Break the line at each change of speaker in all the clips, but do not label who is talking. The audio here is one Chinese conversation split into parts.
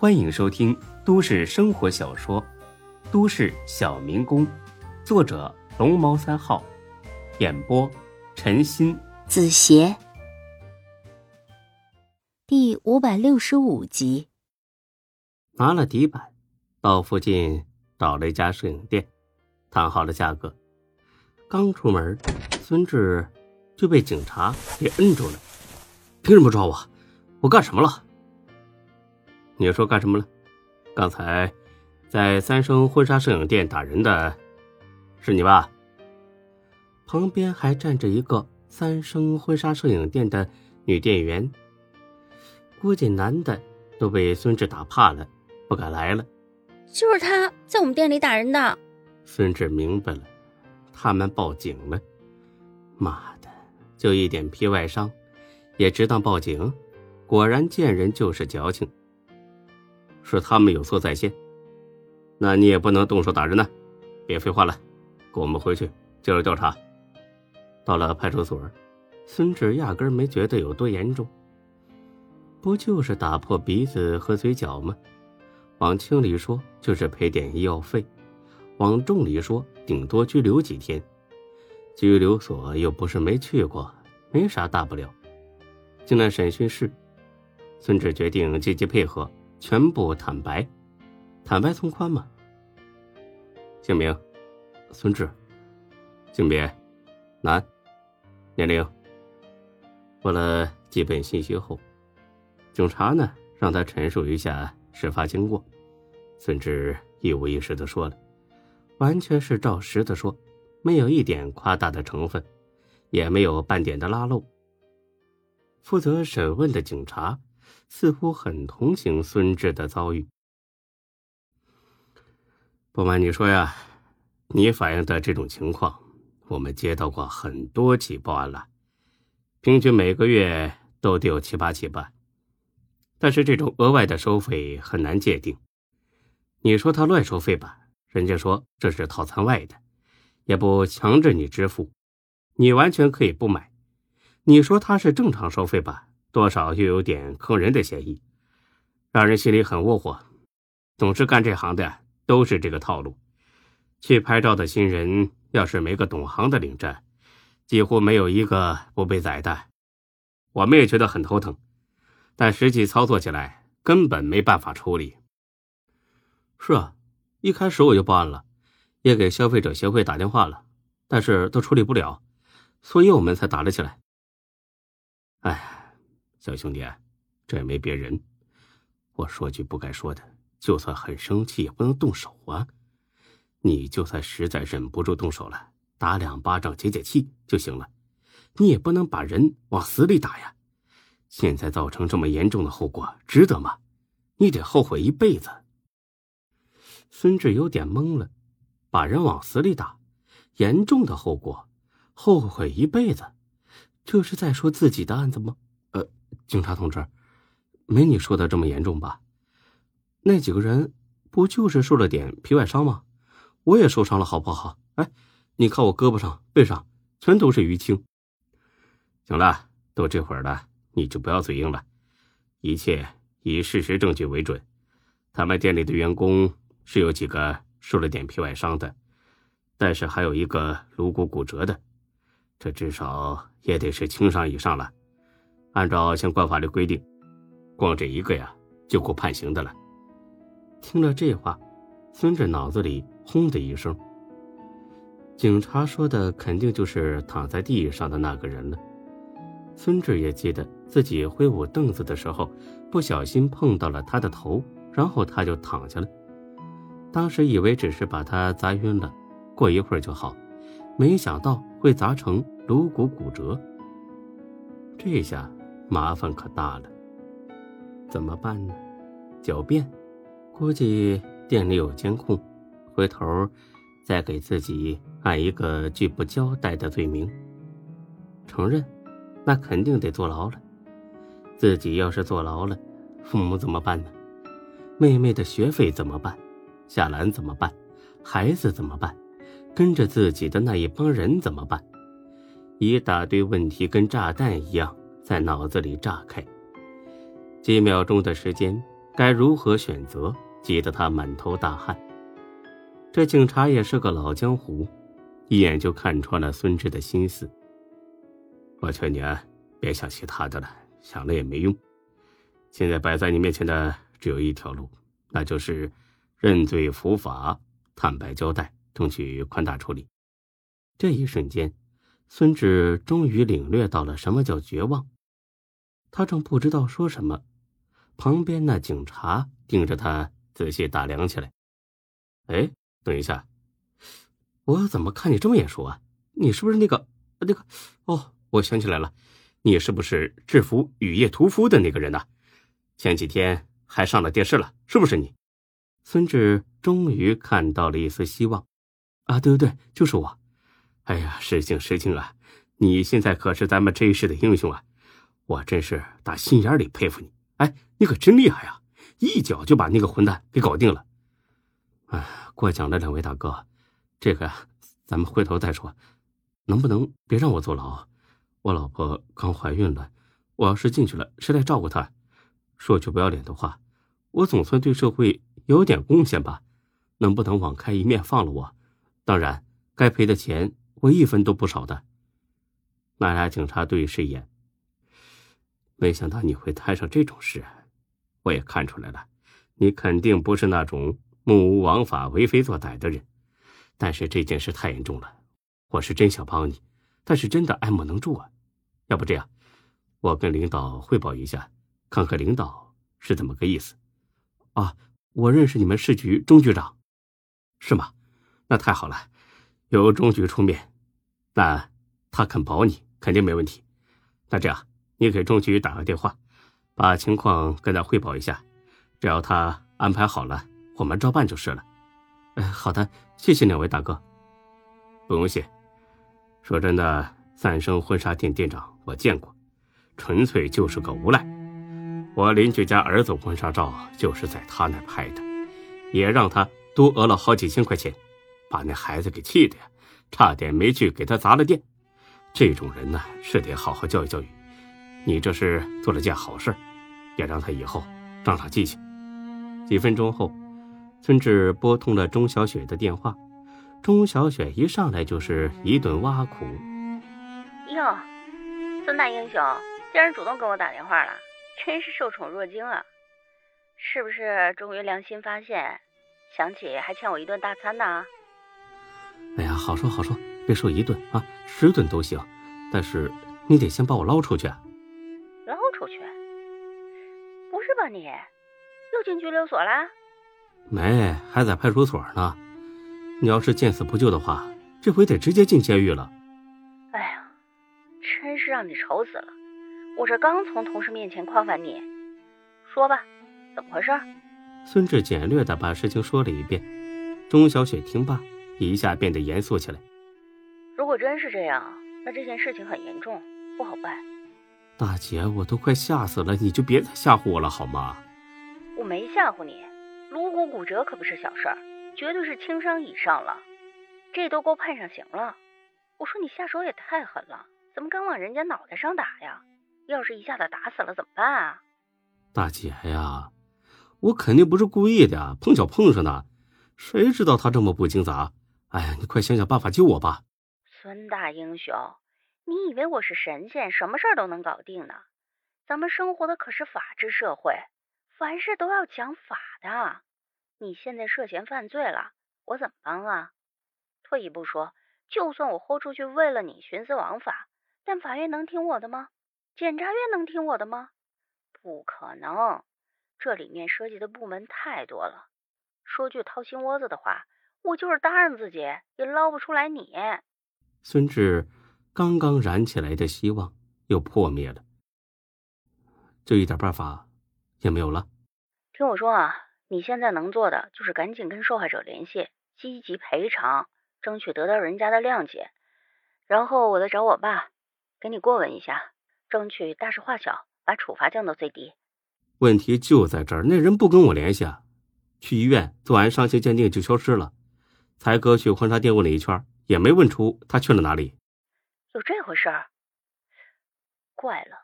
欢迎收听都市生活小说《都市小民工》，作者龙猫三号，演播陈鑫、
子邪，第五百六十五集。
拿了底板，到附近找了一家摄影店，谈好了价格。刚出门，孙志就被警察给摁住了。凭什么抓我？我干什么了？你说干什么了？刚才在三生婚纱摄影店打人的，是你吧？旁边还站着一个三生婚纱摄影店的女店员。估计男的都被孙志打怕了，不敢来了。
就是他在我们店里打人的。
孙志明白了。他们报警了，妈的，就一点皮外伤，也值当报警？果然见人就是矫情。是他们有错在先，那你也不能动手打人呢。别废话了，跟我们回去接受调查。到了派出所，孙志压根没觉得有多严重，不就是打破鼻子和嘴角吗？往轻里说就是赔点医药费。往重里说，顶多拘留几天。拘留所又不是没去过，没啥大不了。进了审讯室，孙志决定积极配合，全部坦白。坦白从宽嘛。姓名：孙志。性别：男。年龄。过了基本信息后，警察呢让他陈述一下事发经过。孙志一五一十的说了。完全是照实的说，没有一点夸大的成分，也没有半点的拉漏。负责审问的警察似乎很同情孙志的遭遇。不瞒你说呀，你反映的这种情况，我们接到过很多起报案了，平均每个月都得有七八起吧。但是这种额外的收费很难界定，你说他乱收费吧？人家说这是套餐外的，也不强制你支付，你完全可以不买。你说他是正常收费吧，多少又有点坑人的嫌疑，让人心里很窝火。总是干这行的都是这个套路。去拍照的新人要是没个懂行的领着，几乎没有一个不被宰的。我们也觉得很头疼，但实际操作起来根本没办法处理。是啊。一开始我就报案了，也给消费者协会打电话了，但是都处理不了，所以我们才打了起来。哎，小兄弟，这也没别人，我说句不该说的，就算很生气也不能动手啊！你就算实在忍不住动手了，打两巴掌解解气就行了，你也不能把人往死里打呀！现在造成这么严重的后果，值得吗？你得后悔一辈子。孙志有点懵了，把人往死里打，严重的后果，后悔一辈子，这是在说自己的案子吗？警察同志，没你说的这么严重吧？那几个人不就是受了点皮外伤吗？我也受伤了，好不好？哎，你看我胳膊上、背上全都是淤青。行了，都这会儿了，你就不要嘴硬了，一切以事实证据为准。他们店里的员工。是有几个受了点皮外伤的，但是还有一个颅骨骨折的，这至少也得是轻伤以上了。按照相关法律规定，光这一个呀就够判刑的了。听了这话，孙志脑子里轰的一声，警察说的肯定就是躺在地上的那个人了。孙志也记得自己挥舞凳子的时候，不小心碰到了他的头，然后他就躺下了。当时以为只是把他砸晕了，过一会儿就好，没想到会砸成颅骨骨折。这下麻烦可大了，怎么办呢？狡辩，估计店里有监控，回头再给自己按一个拒不交代的罪名。承认，那肯定得坐牢了。自己要是坐牢了，父母怎么办呢？妹妹的学费怎么办？夏兰怎么办？孩子怎么办？跟着自己的那一帮人怎么办？一大堆问题跟炸弹一样在脑子里炸开。几秒钟的时间，该如何选择，急得他满头大汗。这警察也是个老江湖，一眼就看穿了孙志的心思。我劝你啊，别想其他的了，想了也没用。现在摆在你面前的只有一条路，那就是认罪伏法，坦白交代，争取宽大处理。这一瞬间，孙志终于领略到了什么叫绝望。他正不知道说什么，旁边那警察盯着他仔细打量起来。哎，等一下，我怎么看你这么眼熟啊？你是不是那个那个？哦，我想起来了，你是不是制服雨夜屠夫的那个人呢？前几天还上了电视了，是不是你？孙志终于看到了一丝希望。啊，对对对，就是我。哎呀，失敬失敬啊！你现在可是咱们这一世的英雄啊！我真是打心眼里佩服你。哎，你可真厉害啊！一脚就把那个混蛋给搞定了。哎，过奖了，两位大哥。这个，咱们回头再说。能不能别让我坐牢？我老婆刚怀孕了，我要是进去了，谁来照顾她？说句不要脸的话，我总算对社会有点贡献吧？能不能网开一面放了我？当然，该赔的钱我一分都不少的。那俩警察对视一眼，没想到你会摊上这种事，我也看出来了，你肯定不是那种目无王法、为非作歹的人。但是这件事太严重了，我是真想帮你，但是真的爱莫能助啊。要不这样，我跟领导汇报一下。看看领导是怎么个意思，啊，我认识你们市局钟局长，是吗？那太好了，由钟局出面，那他肯保你，肯定没问题。那这样，你给钟局打个电话，把情况跟他汇报一下，只要他安排好了，我们照办就是了。哎，好的，谢谢两位大哥。不用谢。说真的，三生婚纱店店长我见过，纯粹就是个无赖。我邻居家儿子婚纱照就是在他那拍的，也让他多讹了好几千块钱，把那孩子给气的呀，差点没去给他砸了店。这种人呢，是得好好教育教育。你这是做了件好事，也让他以后长长记性。几分钟后，村志拨通了钟小雪的电话，钟小雪一上来就是一顿挖苦：“
哟，孙大英雄竟然主动给我打电话了。”真是受宠若惊啊！是不是终于良心发现，想起还欠我一顿大餐呢？
哎呀，好说好说，别说一顿啊，十顿都行，但是你得先把我捞出去。
捞吧你？又进拘留所了？
没，还在派出所呢。你要是见死不救的话，这回得直接进监狱了。
哎呀，真是让你愁死了。我这刚从同事面前夸完你，说吧，怎么回事？
孙志简略的把事情说了一遍。钟小雪听罢，一下变得严肃起来。
如果真是这样，那这件事情很严重，不好办。
大姐，我都快吓死了，你就别再吓唬我了好吗？
我没吓唬你，颅骨骨折可不是小事儿，绝对是轻伤以上了，这都够判上刑了。我说你下手也太狠了，怎么敢往人家脑袋上打呀？要是一下子打死了怎么办啊？
大姐呀，我肯定不是故意的，碰巧碰上的，谁知道他这么不经砸？哎呀，你快想想办法救我吧！
孙大英雄，你以为我是神仙，什么事儿都能搞定呢？咱们生活的可是法治社会，凡事都要讲法的。你现在涉嫌犯罪了，我怎么帮啊？退一步说，就算我豁出去为了你徇私枉法，但法院能听我的吗？检察院能听我的吗？不可能，这里面涉及的部门太多了。说句掏心窝子的话，我就是答应自己也捞不出来你。
孙志刚刚燃起来的希望又破灭了，就一点办法也没有了。
听我说啊，你现在能做的就是赶紧跟受害者联系，积极赔偿，争取得到人家的谅解。然后我再找我爸，给你过问一下。争取大事化小，把处罚降到最低。
问题就在这儿，那人不跟我联系啊，去医院做完伤情鉴定就消失了。才哥去婚纱店问了一圈，也没问出他去了哪里。
有这回事儿？怪了，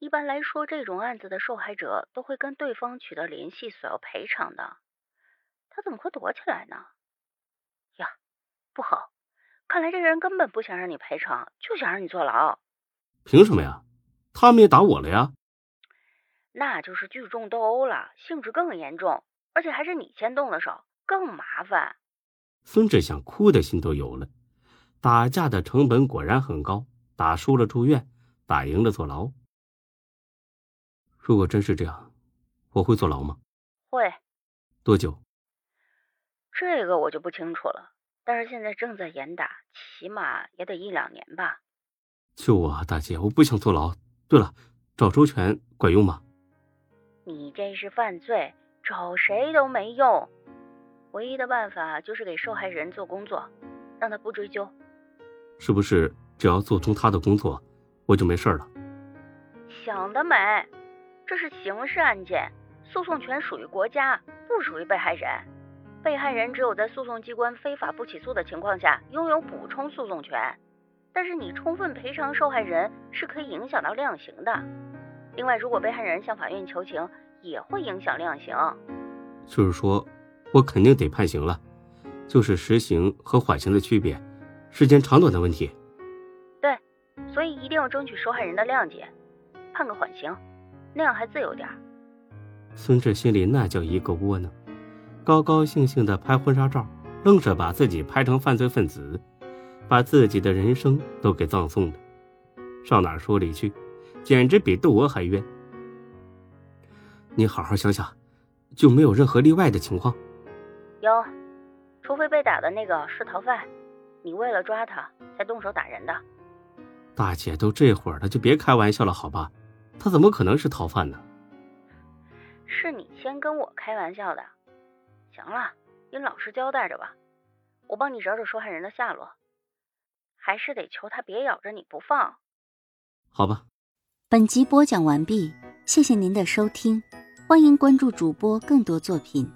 一般来说，这种案子的受害者都会跟对方取得联系，索要赔偿的。他怎么会躲起来呢？呀，不好，看来这个人根本不想让你赔偿，就想让你坐牢。
凭什么呀？他们也打我了呀。
那就是聚众斗殴了，性质更严重，而且还是你先动的手，更麻烦。
孙志想哭的心都有了。打架的成本果然很高，打输了住院，打赢了坐牢。如果真是这样，我会坐牢吗？
会。
多久？
这个我就不清楚了。但是现在正在严打，起码也得一两年吧。
救我啊，大姐！我不想坐牢。对了，找周全管用吗？
你这是犯罪，找谁都没用。唯一的办法就是给受害人做工作，让他不追究。
是不是只要做通他的工作，我就没事了？
想得美！这是刑事案件，诉讼权属于国家，不属于被害人。被害人只有在诉讼机关非法不起诉的情况下，拥有补充诉讼权。但是你充分赔偿受害人是可以影响到量刑的。另外，如果被害人向法院求情，也会影响量刑。
就是说，我肯定得判刑了，就是实刑和缓刑的区别，时间长短的问题。
对，所以一定要争取受害人的谅解，判个缓刑。那样还自由点
孙志心里那叫一个窝囊，高高兴兴的拍婚纱照，愣是把自己拍成犯罪分子，把自己的人生都给葬送了，上哪说理去？简直比窦娥还冤。你好好想想，就没有任何例外的情况？
有，除非被打的那个是逃犯，你为了抓他才动手打人的。
大姐都这会儿了，就别开玩笑了，好吧？他怎么可能是逃犯呢？
是你先跟我开玩笑的。行了，你老实交代着吧，我帮你找找受害人的下落。还是得求他别咬着你不放。
好吧。
本集播讲完毕，谢谢您的收听，欢迎关注主播更多作品。